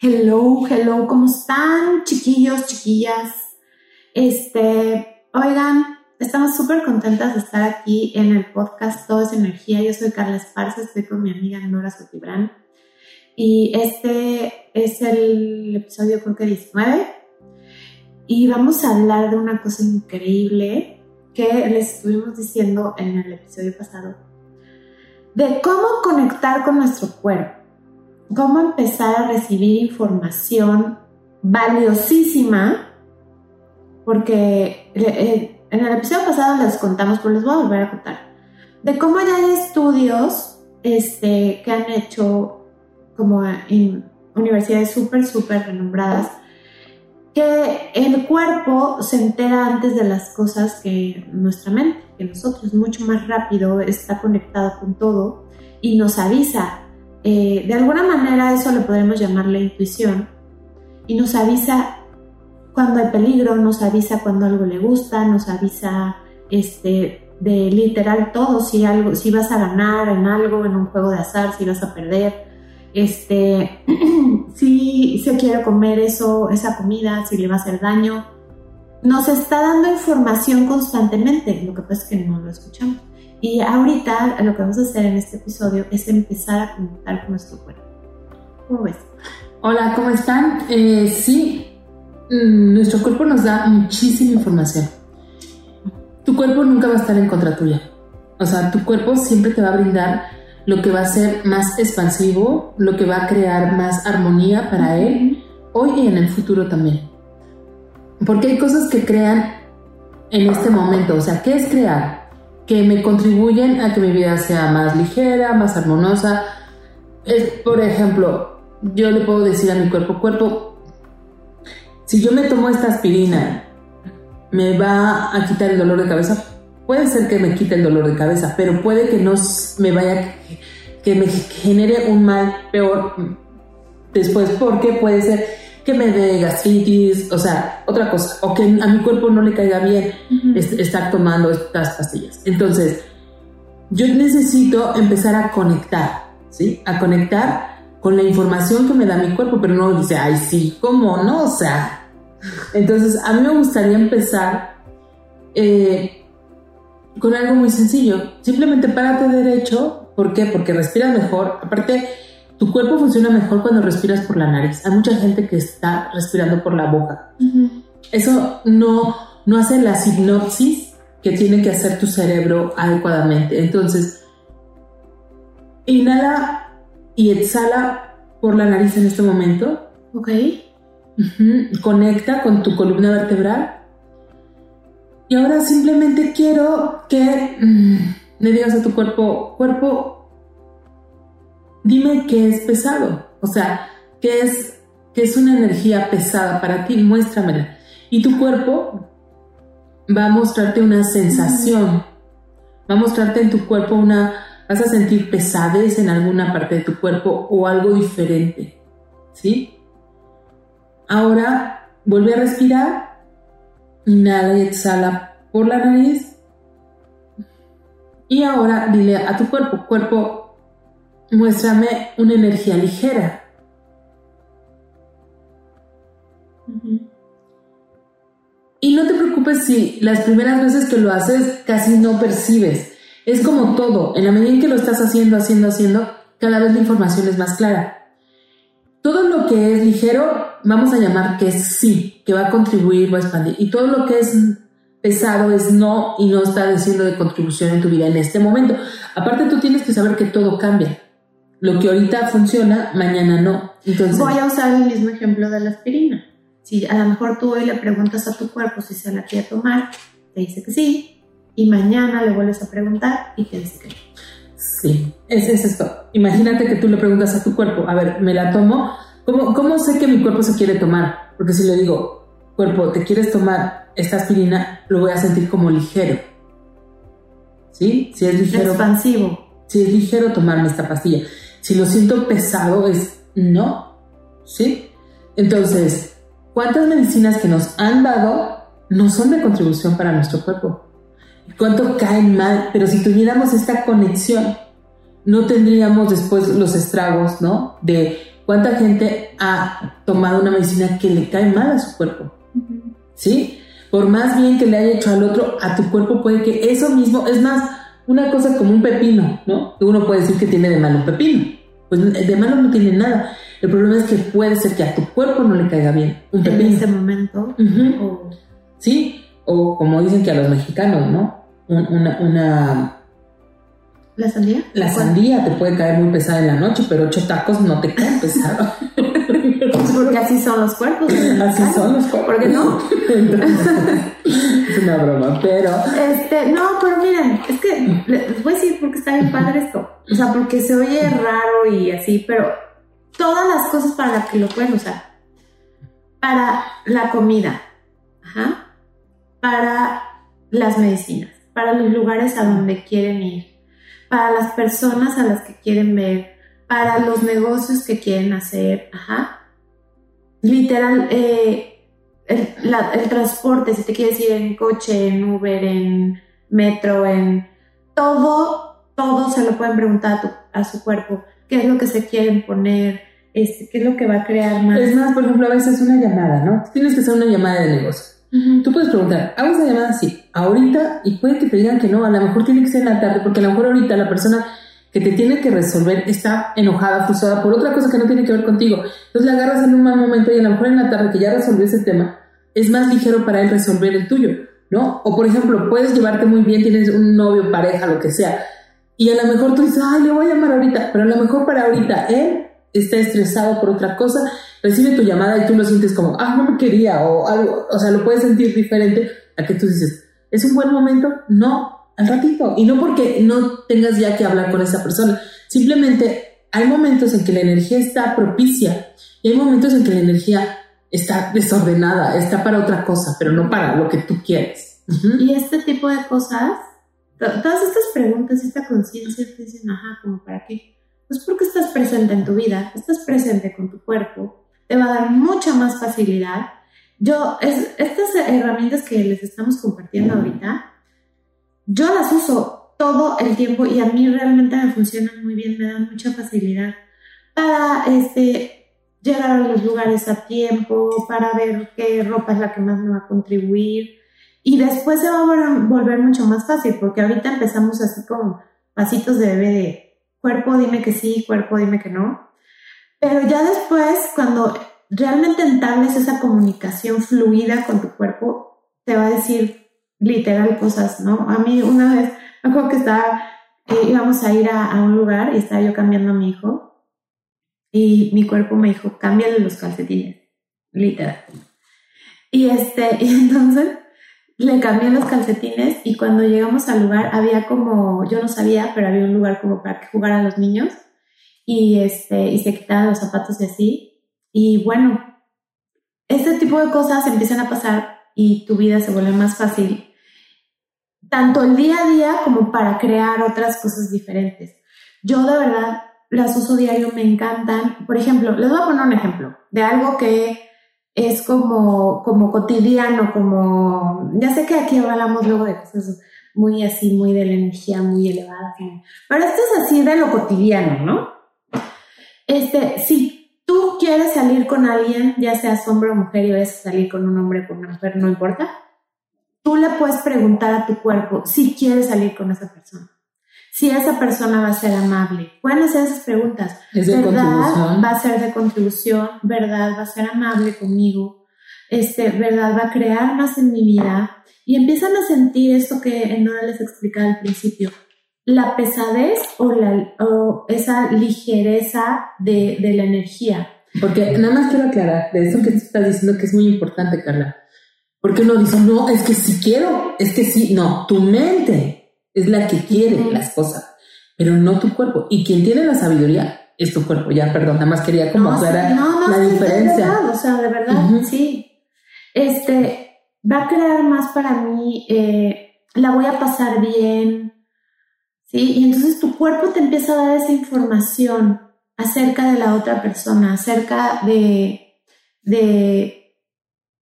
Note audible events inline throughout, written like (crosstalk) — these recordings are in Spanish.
Hello, hello, ¿cómo están, chiquillos, chiquillas? Este, oigan, estamos súper contentas de estar aquí en el podcast Todo es Energía. Yo soy Carla Esparza, estoy con mi amiga Nora Sotibran. Y este es el episodio, creo que 19. Y vamos a hablar de una cosa increíble que les estuvimos diciendo en el episodio pasado. De cómo conectar con nuestro cuerpo cómo empezar a recibir información valiosísima, porque eh, en el episodio pasado les contamos, pero les voy a volver a contar, de cómo ya hay estudios este, que han hecho como en universidades súper, súper renombradas, que el cuerpo se entera antes de las cosas que nuestra mente, que nosotros, mucho más rápido, está conectado con todo y nos avisa eh, de alguna manera eso le podemos llamar la intuición y nos avisa cuando hay peligro, nos avisa cuando algo le gusta, nos avisa este, de literal todo, si, algo, si vas a ganar en algo, en un juego de azar, si vas a perder, este, (clears throat) si se quiere comer eso, esa comida, si le va a hacer daño. Nos está dando información constantemente, lo que pasa es que no lo escuchamos. Y ahorita lo que vamos a hacer en este episodio es empezar a conectar con nuestro cuerpo. ¿Cómo ves? Hola, ¿cómo están? Eh, sí, mm, nuestro cuerpo nos da muchísima información. Tu cuerpo nunca va a estar en contra tuya. O sea, tu cuerpo siempre te va a brindar lo que va a ser más expansivo, lo que va a crear más armonía para él, hoy y en el futuro también. Porque hay cosas que crean en este momento. O sea, ¿qué es crear? Que me contribuyen a que mi vida sea más ligera, más armoniosa. por ejemplo, yo le puedo decir a mi cuerpo, cuerpo, si yo me tomo esta aspirina, me va a quitar el dolor de cabeza. Puede ser que me quite el dolor de cabeza, pero puede que no me vaya, que me genere un mal peor después, porque puede ser que me dé gastritis, o sea, otra cosa, o que a mi cuerpo no le caiga bien estar tomando estas pastillas. Entonces, yo necesito empezar a conectar, ¿sí? A conectar con la información que me da mi cuerpo, pero no dice, ay, sí, ¿cómo no? O sea, entonces a mí me gustaría empezar eh, con algo muy sencillo. Simplemente párate derecho. ¿Por qué? Porque respiras mejor. Aparte, tu cuerpo funciona mejor cuando respiras por la nariz. Hay mucha gente que está respirando por la boca. Eso no, no hace la sinopsis que tiene que hacer tu cerebro adecuadamente. Entonces, inhala y exhala por la nariz en este momento. Ok. Conecta con tu columna vertebral. Y ahora simplemente quiero que mm, le digas a tu cuerpo, cuerpo, dime qué es pesado, o sea, qué es, qué es una energía pesada para ti, muéstramela. Y tu cuerpo va a mostrarte una sensación, va a mostrarte en tu cuerpo una, vas a sentir pesadez en alguna parte de tu cuerpo o algo diferente, ¿sí? Ahora vuelve a respirar, inhala y exhala por la nariz. Y ahora dile a tu cuerpo, cuerpo, muéstrame una energía ligera. Y no te preocupes si las primeras veces que lo haces casi no percibes. Es como todo, en la medida en que lo estás haciendo, haciendo, haciendo, cada vez la información es más clara. Todo lo que es ligero, vamos a llamar que es sí, que va a contribuir, va a expandir. Y todo lo que es pesado es no y no está diciendo de contribución en tu vida en este momento. Aparte, tú tienes que saber que todo cambia. Lo que ahorita funciona, mañana no. Entonces, Voy a usar el mismo ejemplo de la aspirina. Si a lo mejor tú hoy le preguntas a tu cuerpo si se la quiere tomar, te dice que sí, y mañana le vuelves a preguntar y te dice que no. Sí, es, es esto. Imagínate que tú le preguntas a tu cuerpo, a ver, ¿me la tomo? ¿Cómo, ¿Cómo sé que mi cuerpo se quiere tomar? Porque si le digo, cuerpo, ¿te quieres tomar esta aspirina? Lo voy a sentir como ligero. ¿Sí? Si es ligero. Expansivo. Si es ligero tomarme esta pastilla. Si lo siento pesado es no, ¿sí? Entonces, ¿cuántas medicinas que nos han dado no son de contribución para nuestro cuerpo? ¿Cuánto caen mal? Pero si tuviéramos esta conexión, no tendríamos después los estragos, ¿no? De ¿Cuánta gente ha tomado una medicina que le cae mal a su cuerpo? ¿Sí? Por más bien que le haya hecho al otro, a tu cuerpo puede que eso mismo, es más, una cosa como un pepino, ¿no? Uno puede decir que tiene de malo un pepino. Pues de malo no tiene nada. El problema es que puede ser que a tu cuerpo no le caiga bien un pepino. En ese momento. Sí, o como dicen que a los mexicanos, ¿no? una, una ¿La sandía? La sandía te puede caer muy pesada en la noche, pero ocho tacos no te caen pesados. (laughs) Porque así son los cuerpos. Así son los cuerpos. ¿Por qué no? (laughs) es una broma, pero. Este, no, pero miren, es que les voy a decir porque está bien padre esto. O sea, porque se oye raro y así, pero todas las cosas para las que lo pueden usar. Para la comida. Ajá. Para las medicinas. Para los lugares a donde quieren ir para las personas a las que quieren ver, para los negocios que quieren hacer, ajá. Literal, eh, el, el, transporte, si te quieres ir en coche, en Uber, en metro, en todo, todo se lo pueden preguntar a, tu, a su cuerpo. ¿Qué es lo que se quieren poner? Este, ¿Qué es lo que va a crear más? Es más, por ejemplo, a veces una llamada, ¿no? Tienes que hacer una llamada de negocio Tú puedes preguntar, ¿hago esa llamada? Sí, ahorita, y puede que te digan que no, a lo mejor tiene que ser en la tarde, porque a lo mejor ahorita la persona que te tiene que resolver está enojada, frustrada por otra cosa que no tiene que ver contigo. Entonces la agarras en un mal momento y a lo mejor en la tarde que ya resolvió ese tema, es más ligero para él resolver el tuyo, ¿no? O por ejemplo, puedes llevarte muy bien, tienes un novio, pareja, lo que sea, y a lo mejor tú dices, ay, le voy a llamar ahorita, pero a lo mejor para ahorita él está estresado por otra cosa, recibe tu llamada y tú lo sientes como, ah, no me quería, o algo, o sea, lo puedes sentir diferente a que tú dices, ¿es un buen momento? No, al ratito. Y no porque no tengas ya que hablar con esa persona, simplemente hay momentos en que la energía está propicia y hay momentos en que la energía está desordenada, está para otra cosa, pero no para lo que tú quieres. Y este tipo de cosas, todas estas preguntas, esta conciencia, te dicen, ajá, como para qué pues porque estás presente en tu vida, estás presente con tu cuerpo, te va a dar mucha más facilidad. Yo, es, estas herramientas que les estamos compartiendo ahorita, yo las uso todo el tiempo y a mí realmente me funcionan muy bien, me dan mucha facilidad para este, llegar a los lugares a tiempo, para ver qué ropa es la que más me va a contribuir. Y después se va a volver mucho más fácil, porque ahorita empezamos así como pasitos de bebé de cuerpo dime que sí, cuerpo dime que no. Pero ya después, cuando realmente entables esa comunicación fluida con tu cuerpo, te va a decir literal cosas, ¿no? A mí una vez, me acuerdo que estaba, eh, íbamos a ir a, un lugar y estaba yo cambiando a mi hijo y mi cuerpo me dijo, cámbiale los calcetines, literal. Y este, (laughs) y entonces le cambié los calcetines y cuando llegamos al lugar había como, yo no sabía, pero había un lugar como para que jugaran los niños y, este, y se quitaban los zapatos y así. Y bueno, este tipo de cosas empiezan a pasar y tu vida se vuelve más fácil, tanto el día a día como para crear otras cosas diferentes. Yo de verdad las uso diario, me encantan. Por ejemplo, les voy a poner un ejemplo de algo que es como, como cotidiano, como, ya sé que aquí hablamos luego de cosas muy así, muy de la energía, muy elevada, pero esto es así de lo cotidiano, ¿no? Este, si tú quieres salir con alguien, ya seas hombre o mujer y vayas a salir con un hombre o con una mujer, no importa, tú le puedes preguntar a tu cuerpo si quieres salir con esa persona si esa persona va a ser amable. Pueden hacer esas preguntas. ¿Es de ¿Verdad va a ser de contribución? ¿Verdad va a ser amable conmigo? Este, ¿Verdad va a crear más en mi vida? Y empiezan a sentir esto que Nora les explicaba al principio. La pesadez o, la, o esa ligereza de, de la energía. Porque nada más quiero aclarar de eso que tú estás diciendo que es muy importante, Carla. Porque uno dice, no, es que si quiero, es que sí, no, tu mente es la que quiere las cosas, pero no tu cuerpo. Y quien tiene la sabiduría es tu cuerpo. Ya, perdón, nada más quería como aclarar la diferencia. De verdad, o sea, de verdad, sí. Este, va a crear más para mí, eh, la voy a pasar bien, ¿sí? Y entonces tu cuerpo te empieza a dar esa información acerca de la otra persona, acerca de, de,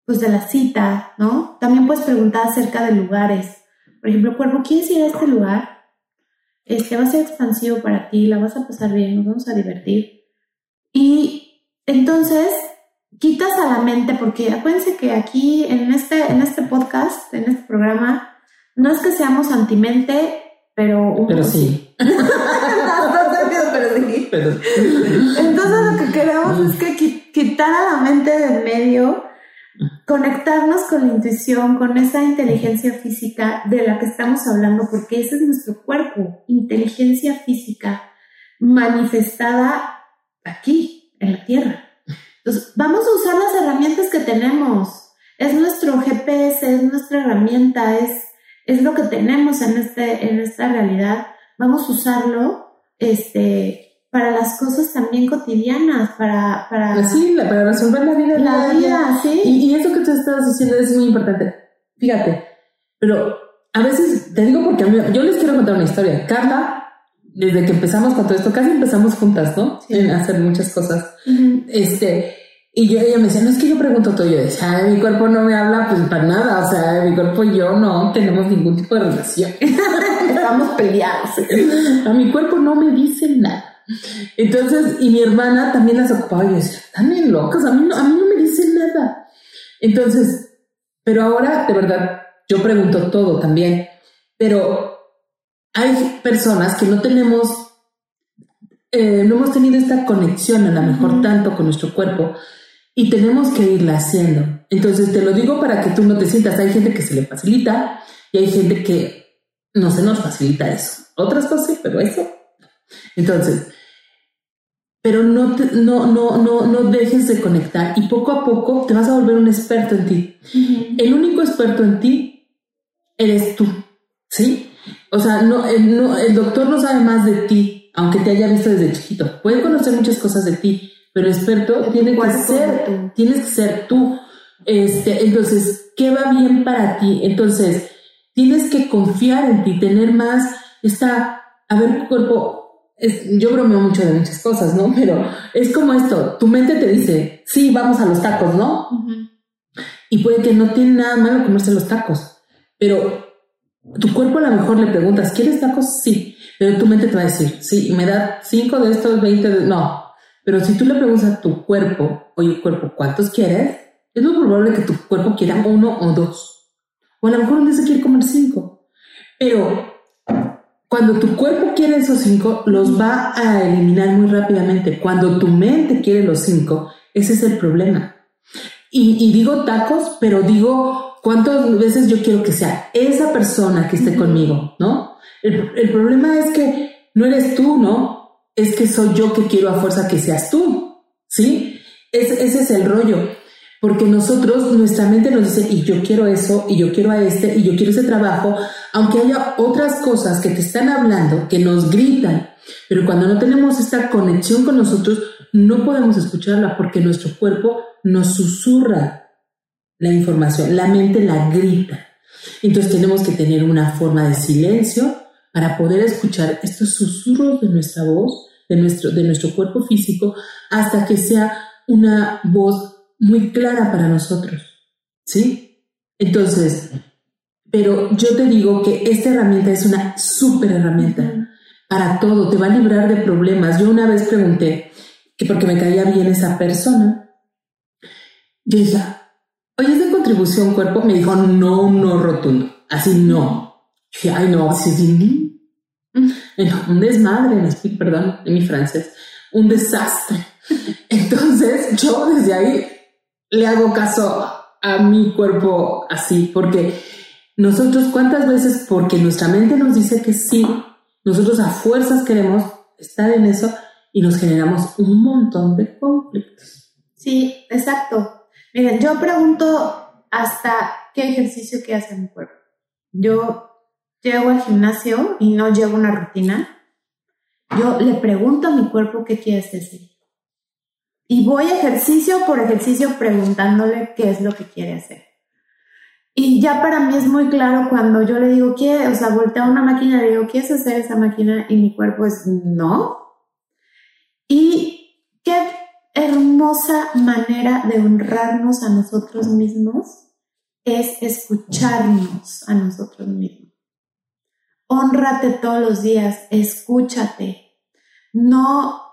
pues de la cita, ¿no? También puedes preguntar acerca de lugares. Por ejemplo, cuerpo, ¿quieres ir a este lugar? Este va a ser expansivo para ti, la vas a pasar bien, nos vamos a divertir. Y entonces, quitas a la mente, porque acuérdense que aquí en este, en este podcast, en este programa, no es que seamos antimente, pero... (laughs) (laughs) Pero sí. pero sí. Entonces lo que queremos es que quitar a la mente del medio, conectarnos con la intuición, con esa inteligencia física de la que estamos hablando, porque ese es nuestro cuerpo, inteligencia física manifestada aquí, en la Tierra. Entonces, vamos a usar las herramientas que tenemos. Es nuestro GPS, es nuestra herramienta, es, es lo que tenemos en, este, en esta realidad. Vamos a usarlo este, para las cosas también cotidianas, para... para pues sí, para resolver la vida. La vida, sí. Y, y eso que tú estás diciendo es muy importante. Fíjate, pero a veces, te digo porque yo les quiero contar una historia. Carla desde que empezamos con todo esto, casi empezamos juntas, ¿no? En hacer muchas cosas. Este, y yo, ella me decía, no es que yo pregunto todo, yo decía, mi cuerpo no me habla, pues para nada, o sea, mi cuerpo y yo no tenemos ningún tipo de relación. (laughs) Estamos peleados. (laughs) A mi cuerpo no me dice nada. Entonces, y mi hermana también las ocupaba, y yo decía, están bien locas, a mí, no, a mí no me dicen nada. Entonces, pero ahora, de verdad, yo pregunto todo también, pero hay personas que no tenemos, eh, no hemos tenido esta conexión a lo mejor tanto con nuestro cuerpo y tenemos que irla haciendo. Entonces te lo digo para que tú no te sientas, hay gente que se le facilita y hay gente que no se nos facilita eso. Otras cosas pero eso. Entonces, pero no, no, no, no, no dejes de conectar y poco a poco te vas a volver un experto en ti. El único experto en ti eres tú, ¿sí? O sea, no, el, doctor no sabe más de ti, aunque te haya visto desde chiquito. Puede conocer muchas cosas de ti, pero experto tiene que ser, tienes que ser tú. Este, entonces, ¿qué va bien para ti? Entonces, tienes que confiar en ti, tener más esta, a ver, tu cuerpo, yo bromeo mucho de muchas cosas, ¿no? Pero es como esto, tu mente te dice, sí, vamos a los tacos, ¿no? Y puede que no tiene nada malo comerse los tacos, pero tu cuerpo a lo mejor le preguntas, ¿quieres tacos? Sí, pero tu mente te va a decir, sí, me da cinco de estos, 20 de... No, pero si tú le preguntas a tu cuerpo, oye, cuerpo, ¿cuántos quieres? Es muy probable que tu cuerpo quiera uno o dos. O a lo mejor un día se quiere comer cinco. Pero cuando tu cuerpo quiere esos cinco, los va a eliminar muy rápidamente. Cuando tu mente quiere los cinco, ese es el problema. Y, y digo tacos, pero digo ¿Cuántas veces yo quiero que sea esa persona que esté conmigo, no? El, problema es que no eres tú, ¿no? Es que soy yo que quiero a fuerza que seas tú, ¿sí? ese es el rollo. Porque nosotros, nuestra mente nos dice, y yo quiero eso, y yo quiero a este, y yo quiero ese trabajo, aunque haya otras cosas que te están hablando, que nos gritan, pero cuando no tenemos esta conexión con nosotros, no podemos escucharla porque nuestro cuerpo nos susurra la información, la mente la grita. Entonces tenemos que tener una forma de silencio para poder escuchar estos susurros de nuestra voz, de nuestro, de nuestro cuerpo físico, hasta que sea una voz muy clara para nosotros. ¿Sí? Entonces, pero yo te digo que esta herramienta es una súper herramienta para todo, te va a librar de problemas. Yo una vez pregunté, que porque me caía bien esa persona, yo dije, oye, ¿es de contribución cuerpo? Me dijo, no, no rotundo. Así no. Dije, ay, no, así es un desmadre, perdón, en mi francés, un desastre. (laughs) Entonces, yo desde ahí le hago caso a mi cuerpo así, porque nosotros, ¿cuántas veces? Porque nuestra mente nos dice que sí, nosotros a fuerzas queremos estar en eso y nos generamos un montón de conflictos. Sí, exacto. Miren, yo pregunto hasta qué ejercicio que hace mi cuerpo. Yo llego al gimnasio y no llevo una rutina. Yo le pregunto a mi cuerpo qué quiere hacer. Y voy ejercicio por ejercicio preguntándole qué es lo que quiere hacer. Y ya para mí es muy claro cuando yo le digo, ¿qué? O sea, volteo a una máquina y le digo, ¿quieres hacer esa máquina? Y mi cuerpo es, no. Y qué hermosa manera de honrarnos a nosotros mismos es escucharnos a nosotros mismos. Honrate todos los días, escúchate. No,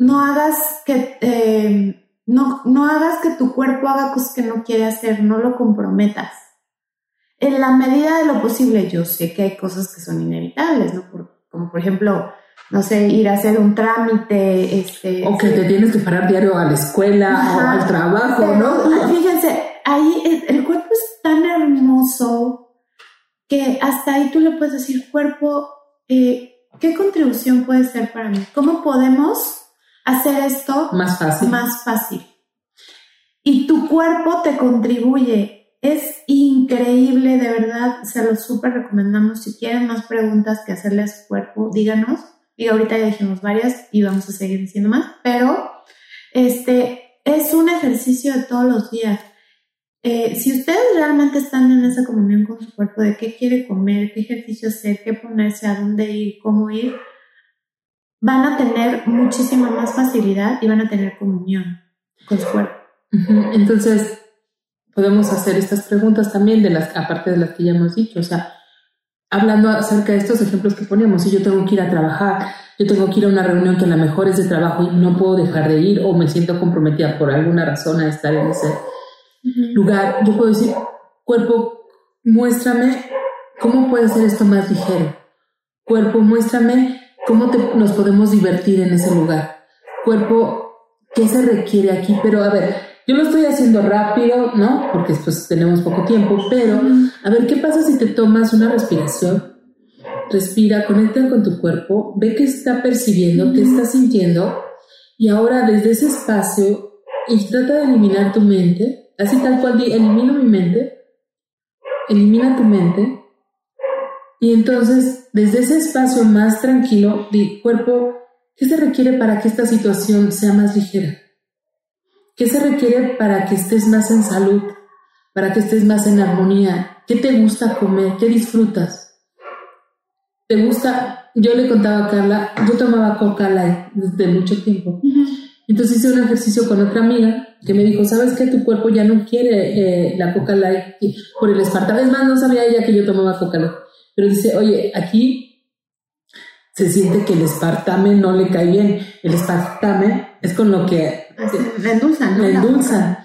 no hagas que, eh, no, no hagas que tu cuerpo haga cosas que no quiere hacer, no lo comprometas. En la medida de lo posible, yo sé que hay cosas que son inevitables, ¿no? como por ejemplo, no sé, ir a hacer un trámite, este... O que te tienes que parar diario a la escuela o al trabajo, ¿no? Fíjense, ahí el cuerpo es tan hermoso que hasta ahí tú le puedes decir, cuerpo, eh, ¿qué contribución puede ser para mí? ¿Cómo podemos hacer esto más fácil? Más fácil. Y tu cuerpo te contribuye. Es increíble, de verdad, se lo súper recomendamos. Si quieren más preguntas que hacerle a su cuerpo, díganos y ahorita ya dijimos varias y vamos a seguir diciendo más, pero este es un ejercicio de todos los días. Eh, si ustedes realmente están en esa comunión con su cuerpo de qué quiere comer, qué ejercicio hacer, qué ponerse, a dónde ir, cómo ir, van a tener muchísima más facilidad y van a tener comunión con su cuerpo. Entonces, podemos hacer estas preguntas también, de las, aparte de las que ya hemos dicho, o sea, hablando acerca de estos ejemplos que ponemos, si yo tengo que ir a trabajar, yo tengo que ir a una reunión que a lo mejor es de trabajo y no puedo dejar de ir o me siento comprometida por alguna razón a estar en ese lugar, yo puedo decir, cuerpo, muéstrame cómo puede ser esto más ligero. Cuerpo, muéstrame cómo nos podemos divertir en ese lugar. Cuerpo, ¿qué se requiere aquí? Pero a ver, yo lo estoy haciendo rápido, ¿no? Porque pues tenemos poco tiempo, pero a ver, ¿qué pasa si te tomas una respiración? Respira, conecta con tu cuerpo, ve qué está percibiendo, qué está sintiendo y ahora desde ese espacio y trata de eliminar tu mente, así tal cual, elimino mi mente, elimina tu mente y entonces desde ese espacio más tranquilo, di cuerpo, ¿qué se requiere para que esta situación sea más ligera? ¿Qué se requiere para que estés más en salud? Para que estés más en armonía. ¿Qué te gusta comer? ¿Qué disfrutas? ¿Te gusta? Yo le contaba a Carla, yo tomaba Coca Light desde mucho tiempo. Entonces hice un ejercicio con otra amiga que me dijo, ¿sabes qué? Tu cuerpo ya no quiere eh, la Coca Light por el espartame. Es más, no sabía ella que yo tomaba Coca Light. Pero dice, oye, aquí se siente que el espartame no le cae bien. El espartame es con lo que la endulzan, ¿no? La endulzan.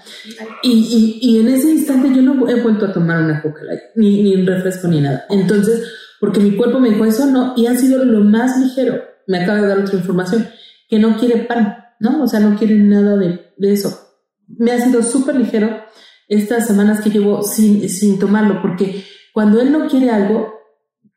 Y, y, y, en ese instante yo no he vuelto a tomar una coca ni, ni un refresco, ni nada. Entonces, porque mi cuerpo me dijo eso, no, y ha sido lo más ligero. Me acaba de dar otra información, que no quiere pan, ¿no? O sea, no quiere nada de, de eso. Me ha sido súper ligero estas semanas que llevo sin, sin tomarlo, porque cuando él no quiere algo,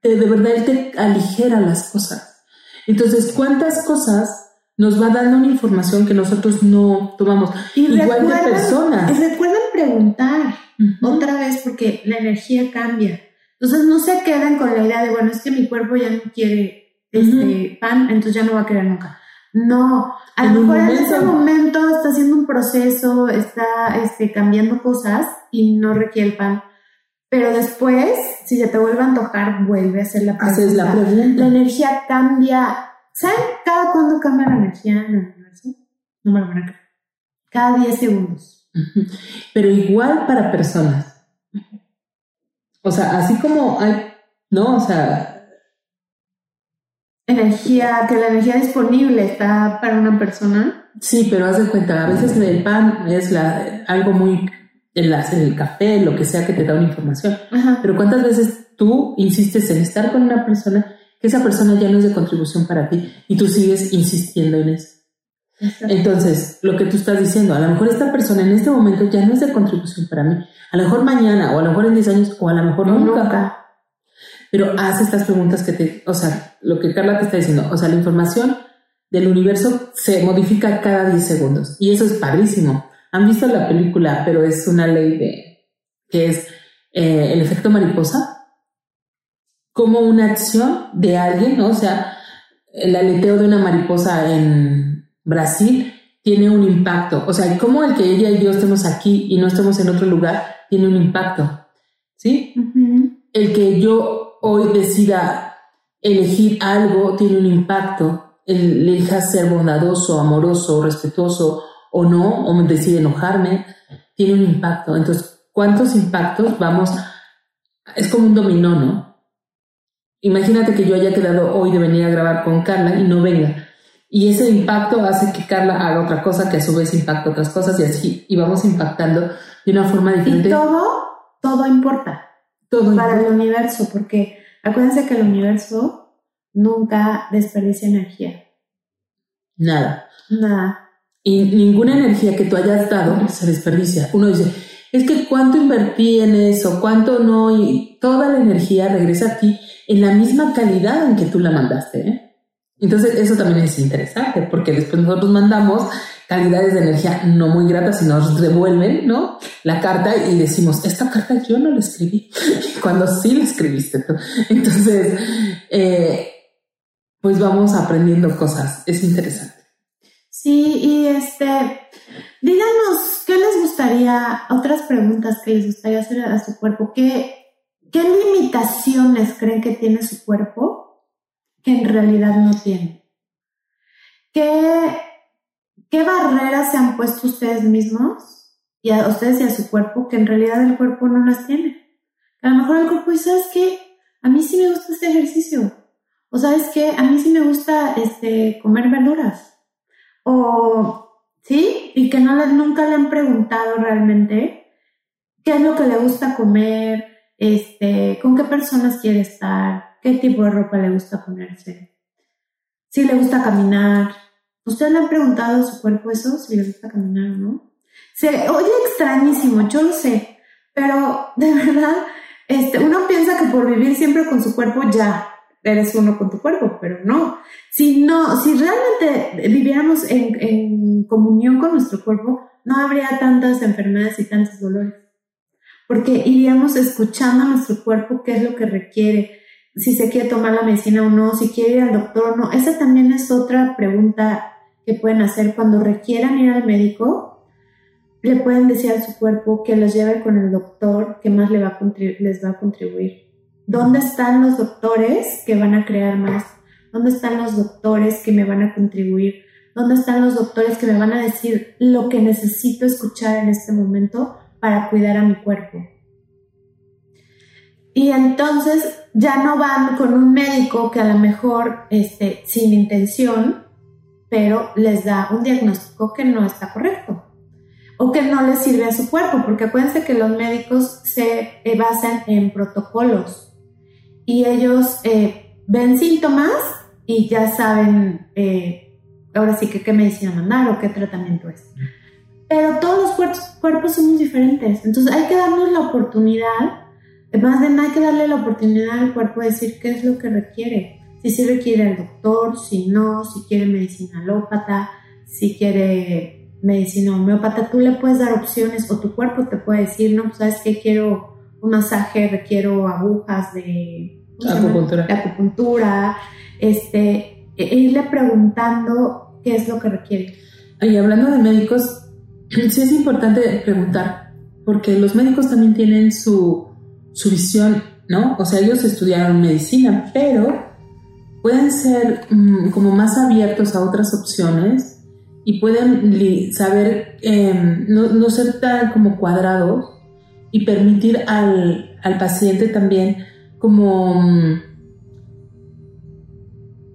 de verdad él te aligera las cosas. Entonces, ¿cuántas cosas nos va dando una información que nosotros no tomamos. Igual de personas. Y recuerden preguntar otra vez porque la energía cambia. Entonces no se quedan con la idea de, bueno, es que mi cuerpo ya no quiere este pan, entonces ya no va a querer nunca. No, a lo mejor en ese momento está haciendo un proceso, está este, cambiando cosas y no requiere el pan. Pero después, si se te vuelve a antojar, vuelve a hacer la Haces la pregunta. La energía cambia ¿Saben cada cuándo cambia la energía en el universo? No me lo van a creer. Cada 10 segundos. Pero igual para personas. O sea, así como hay, ¿no? O sea... Energía, que la energía disponible está para una persona. Sí, pero haz de cuenta, a veces el pan es la, algo muy en, el café, lo que sea que te da una información. Pero ¿cuántas veces tú insistes en estar con una persona que esa persona ya no es de contribución para ti y tú sigues insistiendo en eso. Entonces, lo que tú estás diciendo, a lo mejor esta persona en este momento ya no es de contribución para mí, a lo mejor mañana o a lo mejor en 10 años o a lo mejor nunca. Pero haz estas preguntas que te, o sea, lo que Carla te está diciendo, o sea, la información del universo se modifica cada 10 segundos y eso es padrísimo. Han visto la película, pero es una ley de, que es eh, el efecto mariposa como una acción de alguien, ¿no? O sea, el aleteo de una mariposa en Brasil tiene un impacto. O sea, como el que ella y yo estemos aquí y no estemos en otro lugar tiene un impacto. ¿Sí? El que yo hoy decida elegir algo tiene un impacto. El elija ser bondadoso, amoroso, respetuoso o no, o decide enojarme, tiene un impacto. Entonces, ¿cuántos impactos vamos? Es como un dominó, ¿no? Imagínate que yo haya quedado hoy de venir a grabar con Carla y no venga. Y ese impacto hace que Carla haga otra cosa, que a su vez impacta otras cosas y así, y vamos impactando de una forma diferente. Y todo, todo importa. Todo para el universo, porque acuérdense que el universo nunca desperdicia energía. Nada. Nada. Y ninguna energía que tú hayas dado se desperdicia. Uno dice, es que cuánto invertí en eso, cuánto no, y toda la energía regresa a ti en la misma calidad en que tú la mandaste. ¿eh? Entonces, eso también es interesante, porque después nosotros mandamos calidades de energía no muy gratas y nos revuelven, ¿no? La carta y decimos, esta carta yo no la escribí, (laughs) cuando sí la escribiste. Entonces, eh, pues vamos aprendiendo cosas, es interesante. Sí, y este, díganos, ¿qué les gustaría, otras preguntas que les gustaría hacer a su cuerpo? ¿Qué, qué limitaciones creen que tiene su cuerpo? que en realidad no tienen. ¿Qué, ¿Qué barreras se han puesto ustedes mismos y a ustedes y a su cuerpo que en realidad el cuerpo no las tiene? A lo mejor el cuerpo dice, ¿sabes qué? A mí sí me gusta este ejercicio. O sabes qué? A mí sí me gusta este, comer verduras. O, ¿sí? Y que no nunca le han preguntado realmente qué es lo que le gusta comer, este, con qué personas quiere estar, qué tipo de ropa le gusta ponerse, si le gusta caminar. ¿Ustedes le han preguntado a su cuerpo eso, si le gusta caminar o no? Se oye extrañísimo, yo lo sé, pero de (laughs) verdad, este, uno piensa que por vivir siempre con su cuerpo ya eres uno con tu cuerpo, pero no. Si no, si realmente viviéramos en, en comunión con nuestro cuerpo, no habría tantas enfermedades y tantos dolores. Porque iríamos escuchando a nuestro cuerpo qué es lo que requiere, si se quiere tomar la medicina o no, si quiere ir al doctor o no. Esa también es otra pregunta que pueden hacer cuando requieran ir al médico. Le pueden decir a su cuerpo que los lleve con el doctor que más les va a contribuir. ¿Dónde están los doctores que van a crear más? ¿Dónde están los doctores que me van a contribuir? ¿Dónde están los doctores que me van a decir lo que necesito escuchar en este momento para cuidar a mi cuerpo? Y entonces ya no van con un médico que a lo mejor, este, sin intención, pero les da un diagnóstico que no está correcto o que no les sirve a su cuerpo, porque acuérdense que los médicos se basan en protocolos y ellos eh, ven síntomas y ya saben eh, ahora sí que qué medicina mandar o qué tratamiento es. Pero todos los cuerpos, cuerpos somos diferentes, entonces hay que darnos la oportunidad más de nada hay que darle la oportunidad al cuerpo de decir qué es lo que requiere. Si sí requiere el doctor, si no, si quiere medicina alópata, si quiere medicina homeópata, tú le puedes dar opciones o tu cuerpo te puede decir, no, pues sabes que quiero un masaje, requiero agujas de acupuntura. acupuntura, este, e, e irle preguntando qué es lo que requiere. Y hablando de médicos, (clears throat) sí es importante preguntar, porque los médicos también tienen su su visión, ¿no? O sea, ellos estudiaron medicina, pero pueden ser mm, como más abiertos a otras opciones y pueden saber, em, no, ser tan como cuadrados y permitir al, paciente también como mm,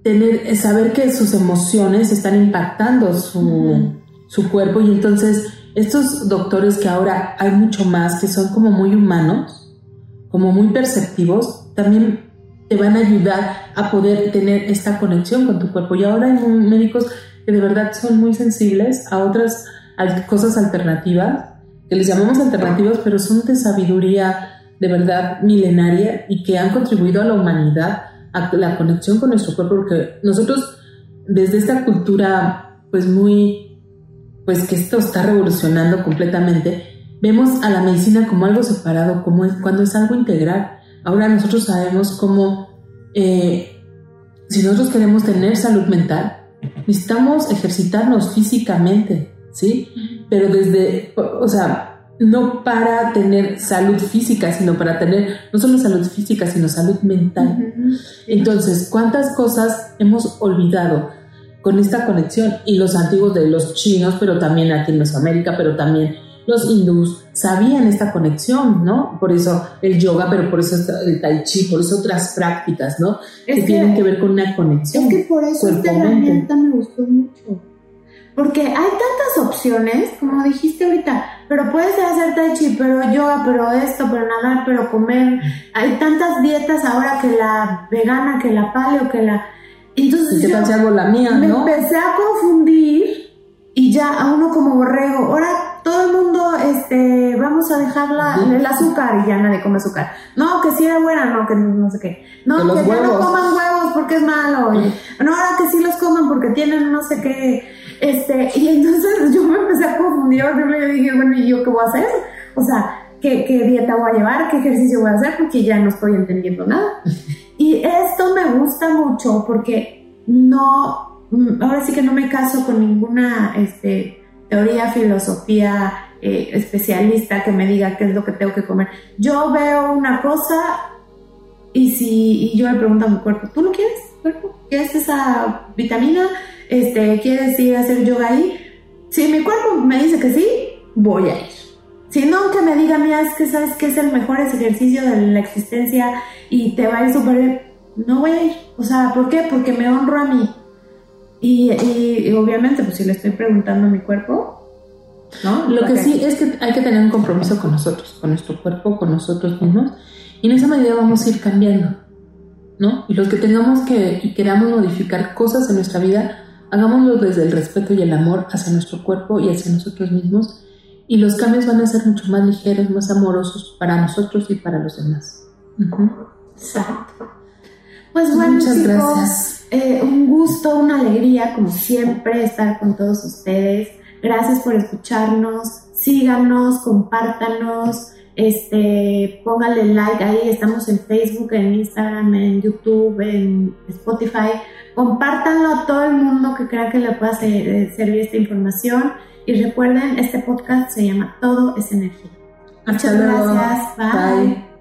tener, saber que sus emociones están impactando su, su cuerpo y entonces estos doctores que ahora hay mucho más, que son como muy humanos, como muy perceptivos, también te van a ayudar a poder tener esta conexión con tu cuerpo. Y ahora hay médicos que de verdad son muy sensibles a otras cosas alternativas, que les llamamos alternativas, pero son de sabiduría de verdad milenaria y que han contribuido a la humanidad, a la conexión con nuestro cuerpo, porque nosotros desde esta cultura pues muy, pues que esto está revolucionando completamente, vemos a la medicina como algo separado, como es, cuando es algo integral. Ahora nosotros sabemos cómo, eh, si nosotros queremos tener salud mental, necesitamos ejercitarnos físicamente, ¿sí? Pero desde, o sea, no para tener salud física, sino para tener no solo salud física, sino salud mental. Entonces, ¿cuántas cosas hemos olvidado con esta conexión? Y los antiguos de los chinos, pero también aquí en Mesoamérica, pero también los hindús sabían esta conexión, ¿no? Por eso el yoga, pero por eso el tai chi, por eso otras prácticas, ¿no? que, tienen que ver con una conexión. Es que por eso esta herramienta me gustó mucho. Porque hay tantas opciones, como dijiste ahorita, pero puedes hacer tai chi, pero yoga, pero esto, pero nadar, pero comer. Hay tantas dietas ahora que la vegana, que la paleo, que la... Entonces ¿Y qué algo la mía, me empecé a confundir y ya a uno como borrego, ahora todo el mundo, este, vamos a dejarla el azúcar y ya nadie come azúcar. No, que si era buena, no, que no sé qué. No, que, ya no coman huevos porque es malo. no, ahora que sí los coman porque tienen no sé qué. Este, y entonces yo me empecé a confundir. Yo dije, bueno, ¿y yo qué voy a hacer? O sea, ¿qué, ¿qué dieta voy a llevar? ¿Qué ejercicio voy a hacer? Porque ya no estoy entendiendo nada. (laughs) Y esto me gusta mucho porque no Mm, ahora sí que no me caso con ninguna este, teoría, filosofía eh, especialista que me diga qué es lo que tengo que comer. Yo veo una cosa y si y yo le pregunto a mi cuerpo, ¿tú lo quieres, cuerpo? ¿Quieres esa vitamina? Este, ¿Quieres ir a hacer yoga ahí? Si mi cuerpo me dice que sí, voy a ir. Si no, que me diga, mira, es que sabes que es el mejor ejercicio de la existencia y te va a ir súper no voy a ir. O sea, ¿por qué? Porque me honro a mí. Y, obviamente, pues si le estoy preguntando a mi cuerpo, ¿no? Lo que sí es que hay que tener un compromiso con nosotros, con nuestro cuerpo, con nosotros mismos, y en esa medida vamos a ir cambiando, ¿no? Y los que tengamos que y queramos modificar cosas en nuestra vida, hagámoslo desde el respeto y el amor hacia nuestro cuerpo y hacia nosotros mismos, y los cambios van a ser mucho más ligeros, más amorosos para nosotros y para los demás. Exacto. Pues bueno, Muchas gracias eh, un gusto, una alegría, como siempre, estar con todos ustedes. Gracias por escucharnos. Síganos, compártanos, este, pónganle like ahí. Estamos en Facebook, en Instagram, en YouTube, en Spotify. Compártanlo a todo el mundo que crea que le pueda eh, servir esta información. Y recuerden, este podcast se llama Todo es Energía. Muchas gracias. Bye.